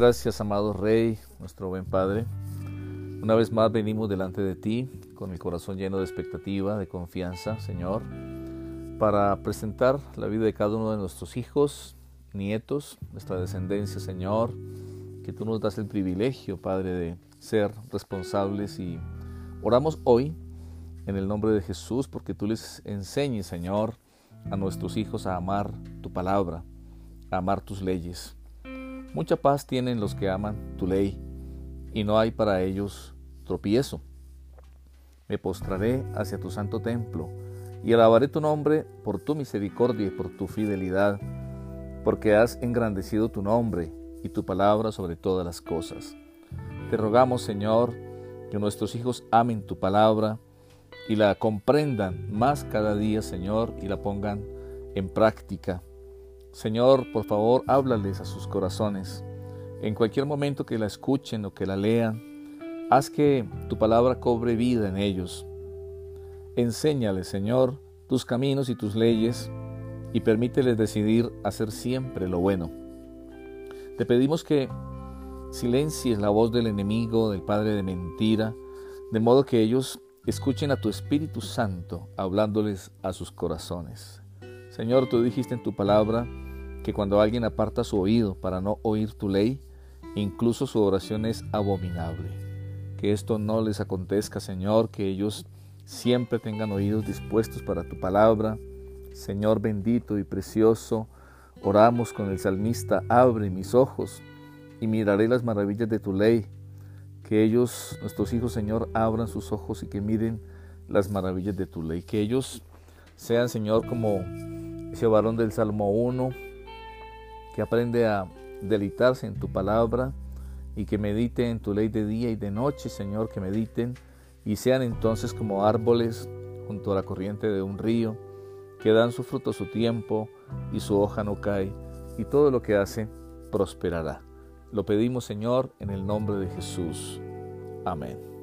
Gracias, amado Rey, nuestro buen Padre. Una vez más venimos delante de ti con el corazón lleno de expectativa, de confianza, Señor, para presentar la vida de cada uno de nuestros hijos, nietos, nuestra descendencia, Señor, que tú nos das el privilegio, Padre, de ser responsables y oramos hoy en el nombre de Jesús porque tú les enseñes, Señor, a nuestros hijos a amar tu palabra, a amar tus leyes. Mucha paz tienen los que aman tu ley y no hay para ellos tropiezo. Me postraré hacia tu santo templo y alabaré tu nombre por tu misericordia y por tu fidelidad, porque has engrandecido tu nombre y tu palabra sobre todas las cosas. Te rogamos, Señor, que nuestros hijos amen tu palabra y la comprendan más cada día, Señor, y la pongan en práctica. Señor, por favor, háblales a sus corazones. En cualquier momento que la escuchen o que la lean, haz que tu palabra cobre vida en ellos. Enséñales, Señor, tus caminos y tus leyes y permíteles decidir hacer siempre lo bueno. Te pedimos que silencies la voz del enemigo, del padre de mentira, de modo que ellos escuchen a tu Espíritu Santo hablándoles a sus corazones. Señor, tú dijiste en tu palabra que cuando alguien aparta su oído para no oír tu ley, incluso su oración es abominable. Que esto no les acontezca, Señor, que ellos siempre tengan oídos dispuestos para tu palabra. Señor bendito y precioso, oramos con el salmista, abre mis ojos y miraré las maravillas de tu ley. Que ellos, nuestros hijos, Señor, abran sus ojos y que miren las maravillas de tu ley. Que ellos sean, Señor, como ese varón del Salmo 1, que aprende a deleitarse en tu palabra y que medite en tu ley de día y de noche, Señor, que mediten y sean entonces como árboles junto a la corriente de un río, que dan su fruto su tiempo y su hoja no cae, y todo lo que hace prosperará. Lo pedimos, Señor, en el nombre de Jesús. Amén.